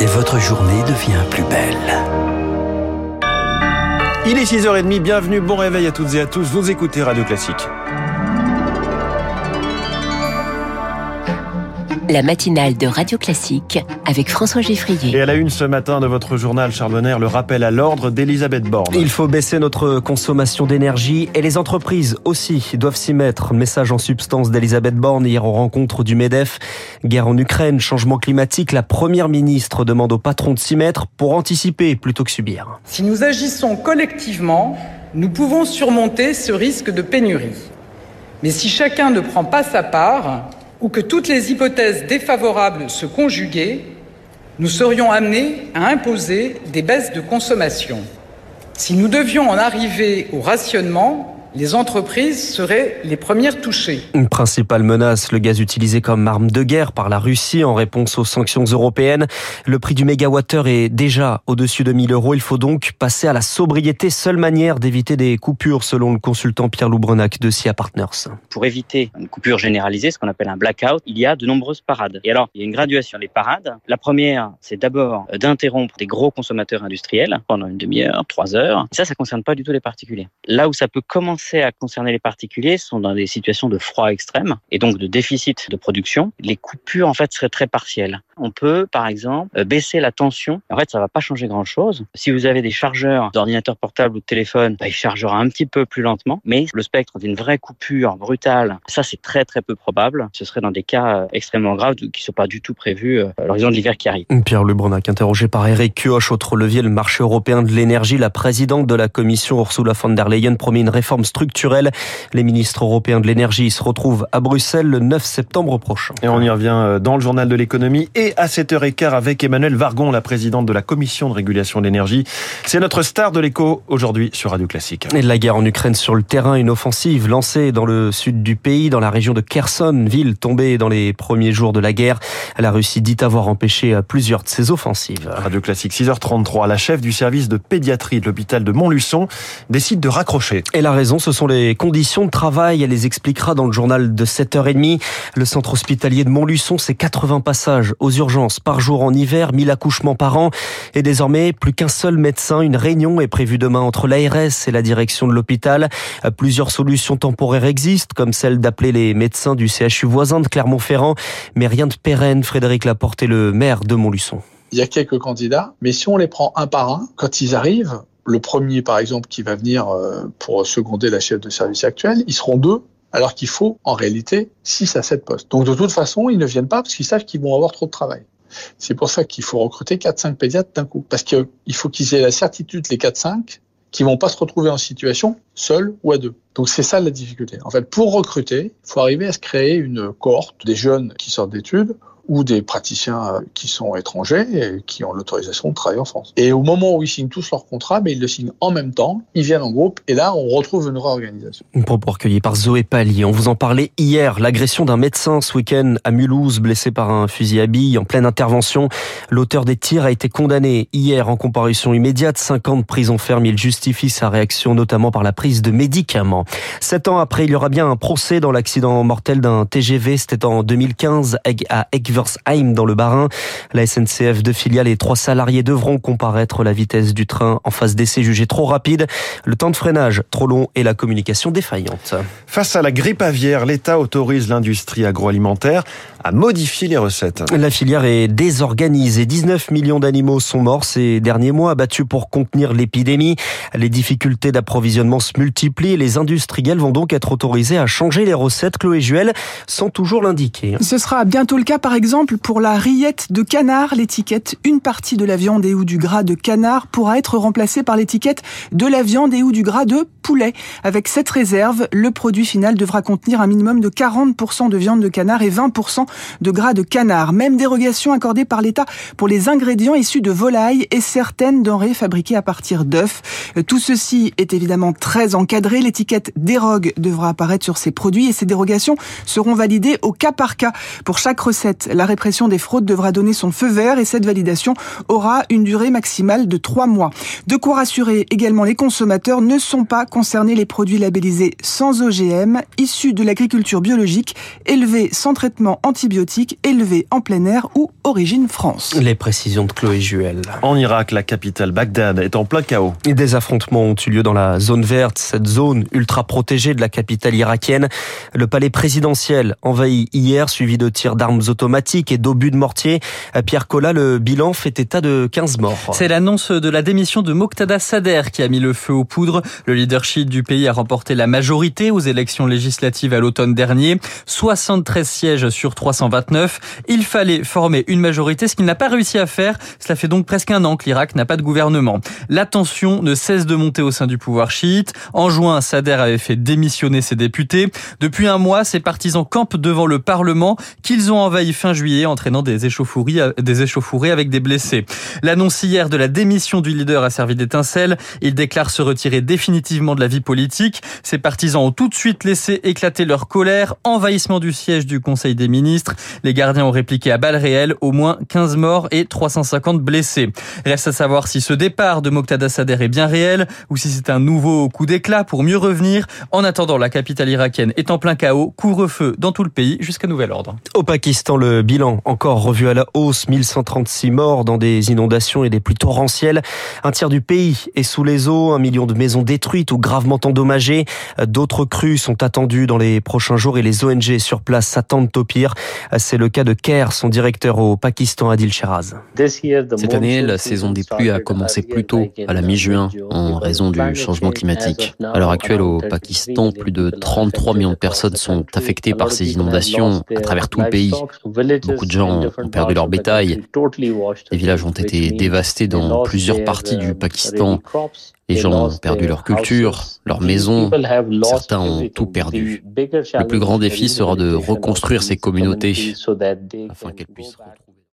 Et votre journée devient plus belle. Il est 6h30, bienvenue, bon réveil à toutes et à tous, vous écoutez Radio Classique. La matinale de Radio Classique avec François Geffrier. Et à la une ce matin de votre journal Charbonner, le rappel à l'ordre d'Elisabeth Borne. Il faut baisser notre consommation d'énergie et les entreprises aussi doivent s'y mettre. Message en substance d'Elisabeth Borne hier aux rencontres du MEDEF. Guerre en Ukraine, changement climatique, la première ministre demande aux patrons de s'y mettre pour anticiper plutôt que subir. Si nous agissons collectivement, nous pouvons surmonter ce risque de pénurie. Mais si chacun ne prend pas sa part, ou que toutes les hypothèses défavorables se conjuguaient, nous serions amenés à imposer des baisses de consommation. Si nous devions en arriver au rationnement, les entreprises seraient les premières touchées. Une principale menace, le gaz utilisé comme arme de guerre par la Russie en réponse aux sanctions européennes. Le prix du mégawattheure est déjà au-dessus de 1000 euros. Il faut donc passer à la sobriété, seule manière d'éviter des coupures, selon le consultant Pierre Loubrenac de SIA Partners. Pour éviter une coupure généralisée, ce qu'on appelle un blackout, il y a de nombreuses parades. Et alors, il y a une graduation des parades. La première, c'est d'abord d'interrompre des gros consommateurs industriels pendant une demi-heure, trois heures. Et ça, ça concerne pas du tout les particuliers. Là où ça peut commencer à concerner les particuliers sont dans des situations de froid extrême et donc de déficit de production. Les coupures en fait seraient très partielles. On peut par exemple euh, baisser la tension. En fait, ça va pas changer grand chose. Si vous avez des chargeurs d'ordinateur portable ou de téléphone, bah, il chargera un petit peu plus lentement. Mais le spectre d'une vraie coupure brutale, ça c'est très très peu probable. Ce serait dans des cas euh, extrêmement graves qui sont pas du tout prévus euh, à l'horizon de l'hiver qui arrive. Pierre Lebrunac, interrogé par Eric Kioch, autre levier, le marché européen de l'énergie, la présidente de la Commission Ursula von der Leyen promet une réforme. Les ministres européens de l'énergie se retrouvent à Bruxelles le 9 septembre prochain. Et on y revient euh, dans le journal de l'économie et à 7h15 avec Emmanuel Vargon, la présidente de la Commission de régulation de l'énergie. C'est notre star de l'écho aujourd'hui sur Radio Classique. Et la guerre en Ukraine sur le terrain, une offensive lancée dans le sud du pays, dans la région de Kherson, ville tombée dans les premiers jours de la guerre. La Russie dit avoir empêché plusieurs de ses offensives. Radio Classique 6h33, la chef du service de pédiatrie de l'hôpital de Montluçon décide de raccrocher. Et la raison, ce sont les conditions de travail. Elle les expliquera dans le journal de 7h30. Le centre hospitalier de Montluçon, c'est 80 passages aux urgences par jour en hiver, 1000 accouchements par an. Et désormais, plus qu'un seul médecin. Une réunion est prévue demain entre l'ARS et la direction de l'hôpital. Plusieurs solutions temporaires existent, comme celle d'appeler les médecins du CHU voisin de Clermont-Ferrand. Mais rien de pérenne. Frédéric Laporte est le maire de Montluçon. Il y a quelques candidats, mais si on les prend un par un, quand ils arrivent, le premier, par exemple, qui va venir euh, pour seconder la chef de service actuelle, ils seront deux, alors qu'il faut, en réalité, 6 à 7 postes. Donc, de toute façon, ils ne viennent pas parce qu'ils savent qu'ils vont avoir trop de travail. C'est pour ça qu'il faut recruter 4-5 pédiatres d'un coup. Parce qu'il faut qu'ils aient la certitude, les 4-5, qu'ils vont pas se retrouver en situation seuls ou à deux. Donc c'est ça la difficulté. En fait, pour recruter, il faut arriver à se créer une cohorte des jeunes qui sortent d'études ou des praticiens qui sont étrangers et qui ont l'autorisation de travailler en France. Et au moment où ils signent tous leur contrat, mais ils le signent en même temps, ils viennent en groupe et là on retrouve une réorganisation. Une propos recueilli par Zoé Pallier. On vous en parlait hier, l'agression d'un médecin ce week-end à Mulhouse, blessé par un fusil à billes en pleine intervention. L'auteur des tirs a été condamné hier en comparution immédiate, 5 ans de prison ferme. Il justifie sa réaction notamment par la prise de médicaments. Sept ans après, il y aura bien un procès dans l'accident mortel d'un TGV. C'était en 2015 à Dans le Bas-Rhin. La SNCF de filiales et trois salariés devront comparaître la vitesse du train en phase d'essai jugée trop rapide, le temps de freinage trop long et la communication défaillante. Face à la grippe aviaire, l'État autorise l'industrie agroalimentaire à modifier les recettes. La filière est désorganisée. 19 millions d'animaux sont morts ces derniers mois, abattus pour contenir l'épidémie. Les difficultés d'approvisionnement se multiplient. Les industriels vont donc être autorisés à changer les recettes. Chloé Juel, sans toujours l'indiquer. Ce sera bientôt le cas, par exemple, pour la rillette de canard. L'étiquette une partie de la viande et ou du gras de canard pourra être remplacée par l'étiquette de la viande et ou du gras de poulet. Avec cette réserve, le produit final devra contenir un minimum de 40% de viande de canard et 20% de gras de canard. Même dérogation accordée par l'État pour les ingrédients issus de volailles et certaines denrées fabriquées à partir d'œufs. Tout ceci est évidemment très encadré. L'étiquette dérogue devra apparaître sur ces produits et ces dérogations seront validées au cas par cas. Pour chaque recette, la répression des fraudes devra donner son feu vert et cette validation aura une durée maximale de trois mois. De quoi rassurer également les consommateurs, ne sont pas concernés les produits labellisés sans OGM, issus de l'agriculture biologique, élevés sans traitement anti antibiotiques élevés en plein air ou origine France. Les précisions de Chloé Juel. En Irak, la capitale Bagdad est en plein chaos. Des affrontements ont eu lieu dans la zone verte, cette zone ultra protégée de la capitale irakienne. Le palais présidentiel envahi hier, suivi de tirs d'armes automatiques et d'obus de mortier. Pierre Collat, le bilan fait état de 15 morts. C'est l'annonce de la démission de Moqtada Sader qui a mis le feu aux poudres. Le leadership du pays a remporté la majorité aux élections législatives à l'automne dernier. 73 sièges sur 329. Il fallait former une majorité, ce qu'il n'a pas réussi à faire. Cela fait donc presque un an que l'Irak n'a pas de gouvernement. La tension ne cesse de monter au sein du pouvoir chiite. En juin, Sader avait fait démissionner ses députés. Depuis un mois, ses partisans campent devant le Parlement qu'ils ont envahi fin juillet, entraînant des échauffourées, des échauffourées avec des blessés. L'annonce hier de la démission du leader a servi d'étincelle. Il déclare se retirer définitivement de la vie politique. Ses partisans ont tout de suite laissé éclater leur colère, envahissement du siège du Conseil des ministres. Les gardiens ont répliqué à balles réelles, au moins 15 morts et 350 blessés. Reste à savoir si ce départ de Moqtada Sader est bien réel ou si c'est un nouveau coup d'éclat pour mieux revenir. En attendant, la capitale irakienne est en plein chaos, couvre-feu dans tout le pays jusqu'à nouvel ordre. Au Pakistan, le bilan encore revu à la hausse, 1136 morts dans des inondations et des pluies torrentielles. Un tiers du pays est sous les eaux, un million de maisons détruites ou gravement endommagées. D'autres crues sont attendues dans les prochains jours et les ONG sur place s'attendent au pire. C'est le cas de Kerr, son directeur au Pakistan, Adil Sheraz. Cette année, la saison des pluies a commencé plus tôt, à la mi-juin, en raison du changement climatique. À l'heure actuelle, au Pakistan, plus de 33 millions de personnes sont affectées par ces inondations à travers tout le pays. Beaucoup de gens ont perdu leur bétail. Les villages ont été dévastés dans plusieurs parties du Pakistan. Les gens ont perdu leur culture, leur maison, certains ont tout perdu. Le plus grand défi sera de reconstruire ces communautés afin qu'elles puissent retrouver